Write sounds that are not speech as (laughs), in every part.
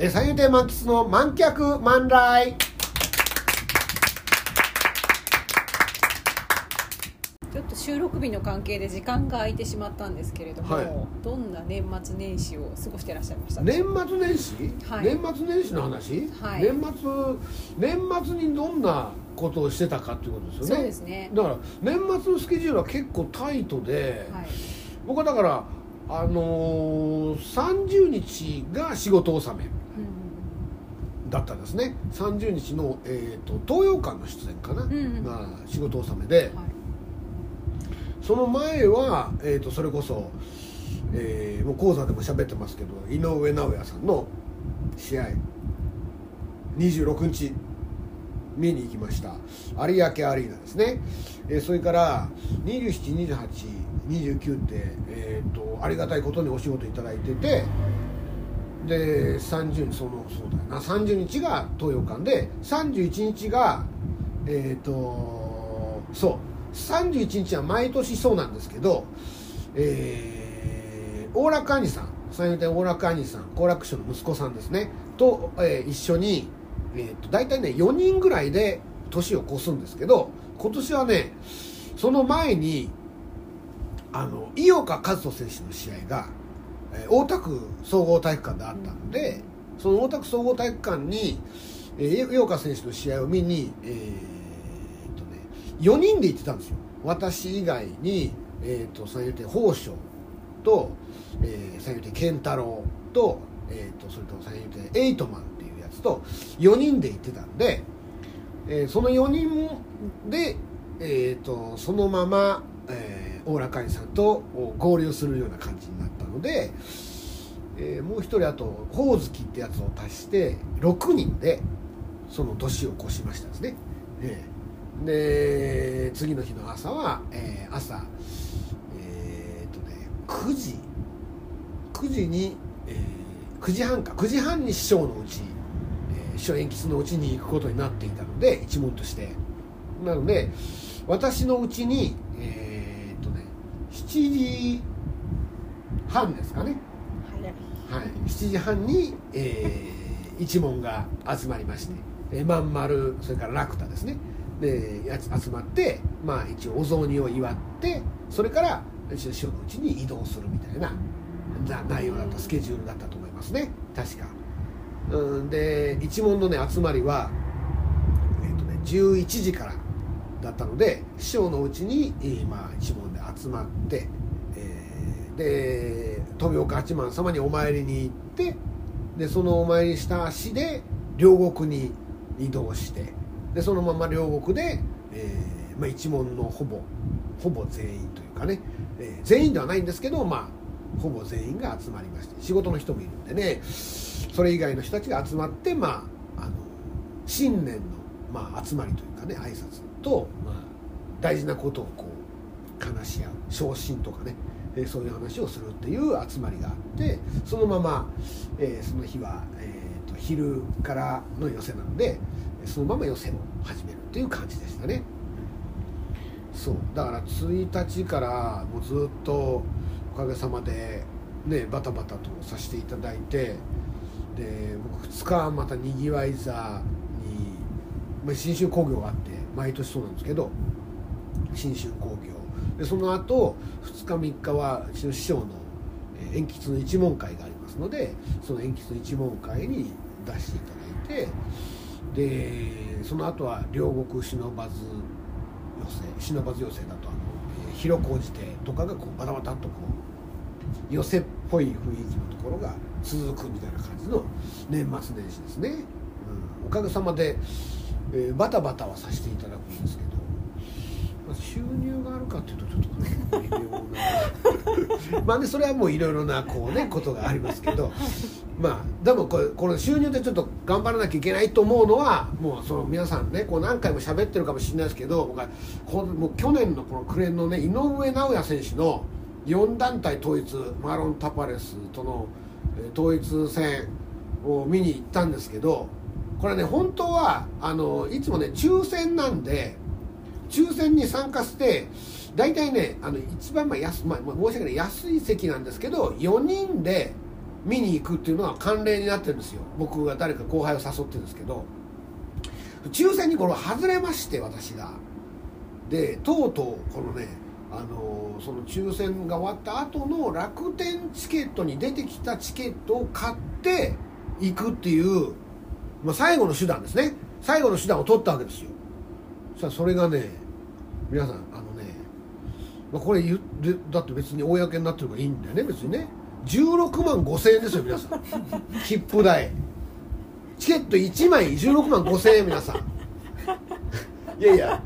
え三遊亭満喫の満脚満来。ちょっと収録日の関係で時間が空いてしまったんですけれども、はい。どんな年末年始を過ごしていらっしゃいました？年末年始、はい。年末年始の話、はい。年末年末にどんなことをしてたかっていうことですよね。そうですね。だから年末のスケジュールは結構タイトで、はい。僕はだからあのー、30日が仕事納め。うんだったんですね。30日の、えー、と東洋館の出演かな、んうん。が仕事納めで、はい。その前は、えー、とそれこそ、えーもう講座でも喋ってますけど井上尚弥さんの試合。26日見に行きました。有明アリーナですね、えーそれから272829って、えー、とありがたいことにお仕事いただいててで30日そのそうだな。30日が東洋館で31日がえっ、とそう。31日は毎年そうなんですけどえー大楽兄さん。三遊亭大楽兄さん好楽師匠の息子さんですね。と、えー一緒に、えー、と大体ね4人ぐらいで年を越すんですけど今年はねその前にあの井岡一人選手の試合が、えー大田区総合体育館であったので、その大田区総合体育館に、えー井岡選手の試合を見に、えーっとね、4人で行ってたんですよ。私以外に、えー、と三遊亭宝生と、えー三遊亭健太郎と,、えー、とそれと三遊亭エイトマンっていうやつと4人で行ってたんで、えーその4人で、えー、とそのまま、えー大楽会さんと合流するような感じになので、えーもう一人あとほおずきってやつを足して6人でその年を越しましたですね、ええで次の日の朝は、えー朝えーっとね9時9時に、えー9時半か9時半に師匠のうち、えー師匠延吉のうちに行くことになっていたので一門として。なので私のうちにえーっとね7時半ですかね。はい。はい、7時半に、えー一門が集まりまして、えー、まん丸それから楽太ですね。でやつ集まって、まあ、一応お雑煮を祝ってそれから師匠のうちに移動するみたいなな内容だったスケジュールだったと思いますね。確か。うんで一門のね集まりは、えーとね、11時からだったので師匠のうちに、えーまあ、一門で集まって、えーで富岡八幡様にお参りに行ってでそのお参りした足で両国に移動してでそのまま両国で、えーまあ、一門のほぼほぼ全員というかね、えー全員ではないんですけどまあほぼ全員が集まりまして仕事の人もいるんでねそれ以外の人たちが集まってまああの新年の、まあ、集まりというかね挨拶と、まあ、大事なことをこう話し合う昇進とかね、えそういう話をするっていう集まりがあってそのまま、えその日は、えーと昼からの寄せなのでそのまま寄せを始めるっていう感じでしたね。そう。だから1日からもうずっとおかげさまでねバタバタとさせていただいてで僕2日またにぎわい座に、まあ、新春興行があって毎年そうなんですけど新春興行でその後2日3日はうちの師匠のえ鉛筆の一門会がありますのでその鉛筆の一門会に出していただいてでその後は両国忍ばず寄せ忍ばず寄せだとあの、広小路亭とかがこうバタバタっとこう寄せっぽい雰囲気のところが続くみたいな感じの年末年始ですね、うん、おかげさまで、えーバタバタはさせていただくんですけど、まあ、収入があるかっていうとちょっとね微妙な。(laughs) まあねそれはもういろいろなこうねことがありますけどまあでもこれこの収入でちょっと頑張らなきゃいけないと思うのはもうその皆さんねこう何回も喋ってるかもしれないですけど僕はこのもう去年のこの暮れのね井上尚弥選手の4団体統一マロン・タパレスとのえー統一戦を見に行ったんですけどこれね本当はあのいつもね抽選なんで抽選に参加して大体ねあの一番まあ安、まあ、申し訳ない安い席なんですけど4人で見に行くっていうのは慣例になってるんですよ。僕が誰か後輩を誘ってるんですけど。抽選にこれ外れまして私が。でとうとうこのねあのその抽選が終わった後の楽天チケットに出てきたチケットを買って行くっていう、まあ、最後の手段ですね。最後の手段を取ったわけですよ。そしたらそれがね皆さんあのね、まあ、これ言ってだって別に公になってるからいいんだよね別にね。16万5千円ですよ皆さん。(laughs) 切符代。チケット1枚16万5千円皆さん。(laughs) いやいや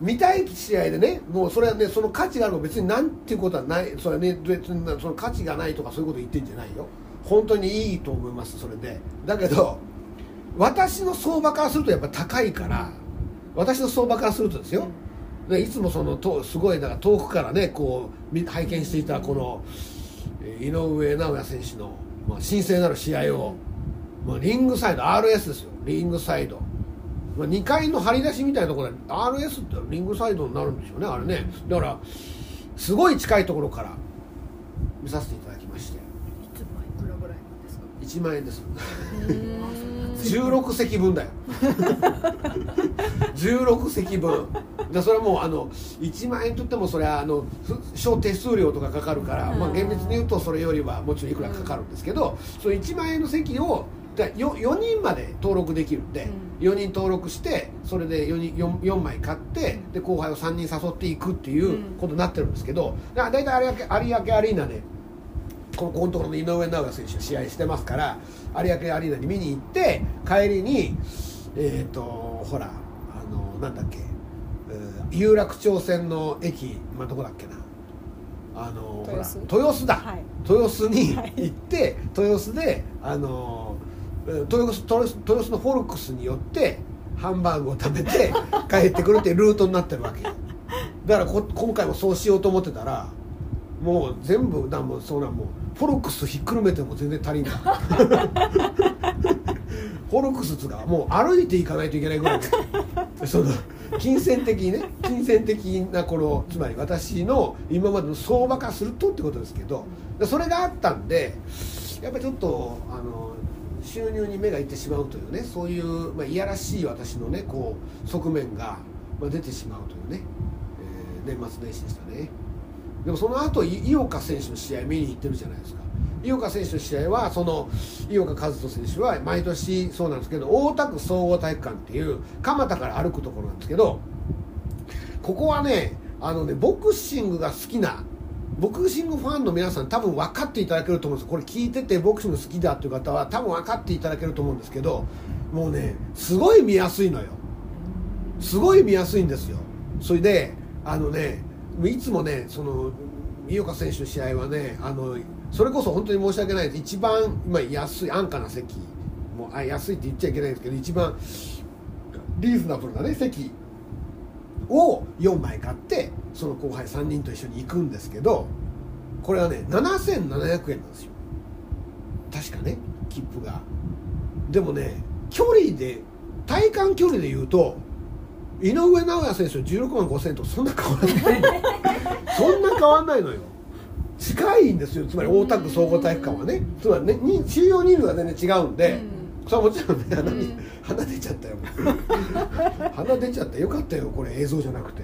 見たい試合でねもうそれはねその価値があるの別になんていうことはないそれはね別にその価値がないとかそういうこと言ってんじゃないよ。本当にいいと思いますそれで。だけど私の相場からするとやっぱ高いから私の相場からするとですよ、でいつもそのとすごいだから遠くからねこうみ拝見していたこのえー井上尚弥選手の、まあ、神聖なる試合を、まあ、リングサイド RS ですよ。リングサイド、まあ、2階の張り出しみたいなところで RS ってリングサイドになるんでしょうねあれね。だからすごい近いところから見させていただきまして。いつもいくらぐらいですか？1万円です16席分だよ。16席分だそれはもうあの1万円とってもそれはあのふ小手数料とかかかるから、まあ、厳密に言うとそれよりはもちろんいくらかかるんですけど、その1万円の席をだ 4, 4人まで登録できるんで、4人登録してそれで 4, 人 4, 4枚買ってで後輩を3人誘っていくっていうことになってるんですけど大体有明有明アリーナでこのここのところの井上尚弥選手試合してますから有明アリーナに見に行って帰りにえっ、とほらあのなんだっけ、えー有楽町線の駅、まあ、どこだっけな。あのほら豊洲だ、はい。豊洲にはい。行って、豊洲であのえー豊洲豊洲豊洲のフォルクスによってハンバーグを食べて帰ってくるっていうルートになってるわけよ。だからこ今回もそうしようと思ってたらもう全部だもうそんなもうフォルクスひっくるめても全然足りん。な (laughs) いフォルクスつがもう歩いていかないといけないぐらいその金銭的にね金銭的なこのつまり私の今までの相場化するとってことですけどそれがあったんでやっぱりちょっとあの収入に目がいってしまうというねそういう、まあ、いやらしい私のねこう側面が、出てしまうというね、えー年末年始でしたね。でもその後井岡選手の試合見に行ってるじゃないですか。井岡選手の試合はその井岡一人選手は毎年そうなんですけど大田区総合体育館っていう蒲田から歩くところなんですけどここはねあのねボクシングが好きなボクシングファンの皆さん多分分かっていただけると思うんですこれ聞いててボクシング好きだっていう方は多分分かっていただけると思うんですけどもうねすごい見やすいのよ。すごい見やすいんですよ。それであのねいつもねその井岡選手の試合はねあのそれこそ本当に申し訳ないです。一番今安い安価な席もうあ安いって言っちゃいけないんですけど一番リーズナブルなね席を4枚買ってその後輩3人と一緒に行くんですけどこれはね7700円なんですよ。確かね切符が。でもね距離で体感距離で言うと井上尚弥選手の16万5000円とそんな変わらない。(laughs) そんな変わんないのよ。近いんですよ。つまり大田区総合体育館はね。つまりねに収容人数が全然違うんで、それはもちろんね鼻に、うん。鼻出ちゃったよ。鼻出ちゃったよかったよこれ映像じゃなくて。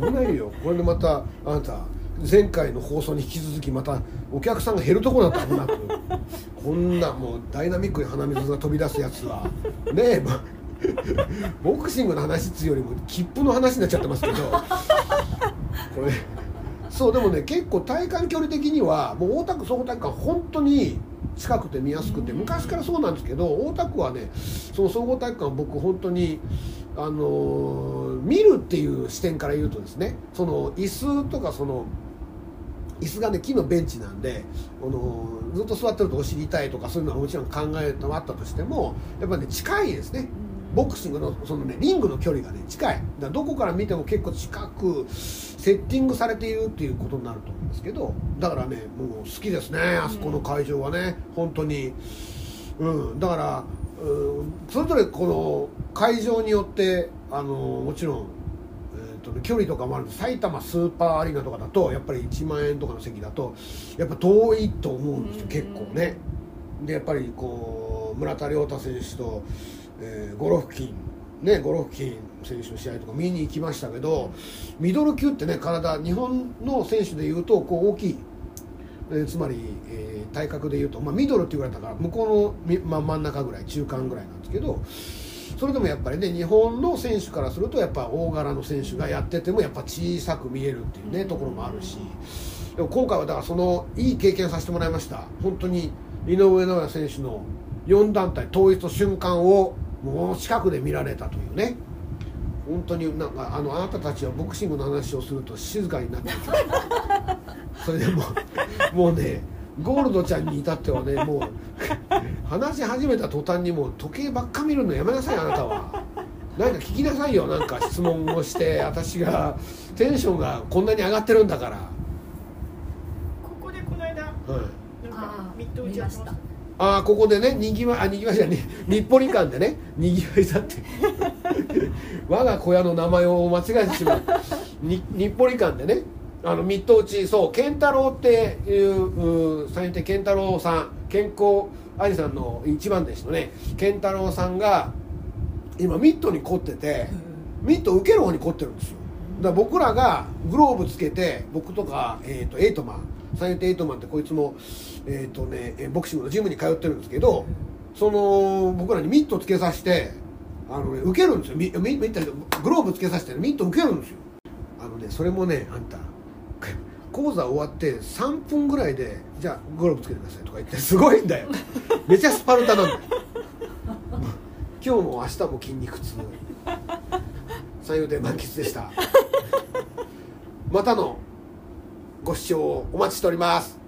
危ないよ。これでまたあなた前回の放送に引き続きまたお客さんが減るところだった危なく。こんなもうダイナミックに鼻水が飛び出すやつは。ねえ、ま (laughs) ボクシングの話っつうよりも切符の話になっちゃってますけど。これそうでもね結構体感距離的にはもう大田区総合体育館本当に近くて見やすくて昔からそうなんですけど大田区はねその総合体育館は僕本当にあのー見るっていう視点から言うとですねその椅子とかその椅子がね木のベンチなんで、あのーずっと座ってるとお尻痛いとかそういうのはもちろん考えてあったとしてもやっぱね近いですねボクシングのそのねリングの距離がね近い。だからどこから見ても結構近くセッティングされているっていうことになると思うんですけどだからねもう好きですねあそこの会場はね。本当に。うん。だからうんそれぞれこの会場によってあのもちろんえーとね距離とかもある埼玉スーパーアリーナとかだとやっぱり1万円とかの席だとやっぱ遠いと思うんですよ結構ね。でやっぱりこう村田亮太選手と、えーゴロフキンねゴロフキン選手の試合とか見に行きましたけどミドル級ってね体日本の選手でいうとこう大きい、えーつまり、えー体格でいうと、まあ、ミドルって言われたから向こうの、まあ、真ん中ぐらい中間ぐらいなんですけどそれでもやっぱりね日本の選手からするとやっぱ大柄の選手がやっててもやっぱ小さく見えるっていうねところもあるし。でも今回はだからそのいい経験させてもらいました。本当に井上尚弥選手の4団体統一の瞬間をもう近くで見られたというね。本当になんかあのあなたたちはボクシングの話をすると静かになってくる。それでもうもうねゴールドちゃんに至ってはねもう話し始めた途端にもう時計ばっか見るのやめなさいあなたは。なんか聞きなさいよなんか質問をして私がテンションがこんなに上がってるんだから、ここでこの間なんはい、かあーミッド打ちやってま見ましああここでねにぎわあにぎわいじゃね日暮里館でねにぎわいだって。(laughs) 我が小屋の名前を間違えてしまう。に日暮里館でねあのミッド打ちそう健太郎っていうう三遊亭健太郎さん健康兄さんの一番弟子のね健太郎さんが今ミットに凝っててミット受ける方に凝ってるんですよ。だから僕らがグローブつけて僕とか、えー、とエイトマン三遊亭エイトマンってこいつも、えーとね、ボクシングのジムに通ってるんですけどその僕らにミットつけさせてあの、ね、受けるんですよ。ミミッグローブつけさせてミット受けるんですよ。あのねそれもねあんた講座終わって3分ぐらいで「じゃあグローブつけてください」とか言ってすごいんだよ。めちゃスパルタなんだよ。今日も明日も筋肉痛。三遊亭満喫でした。またのご視聴お待ちしております。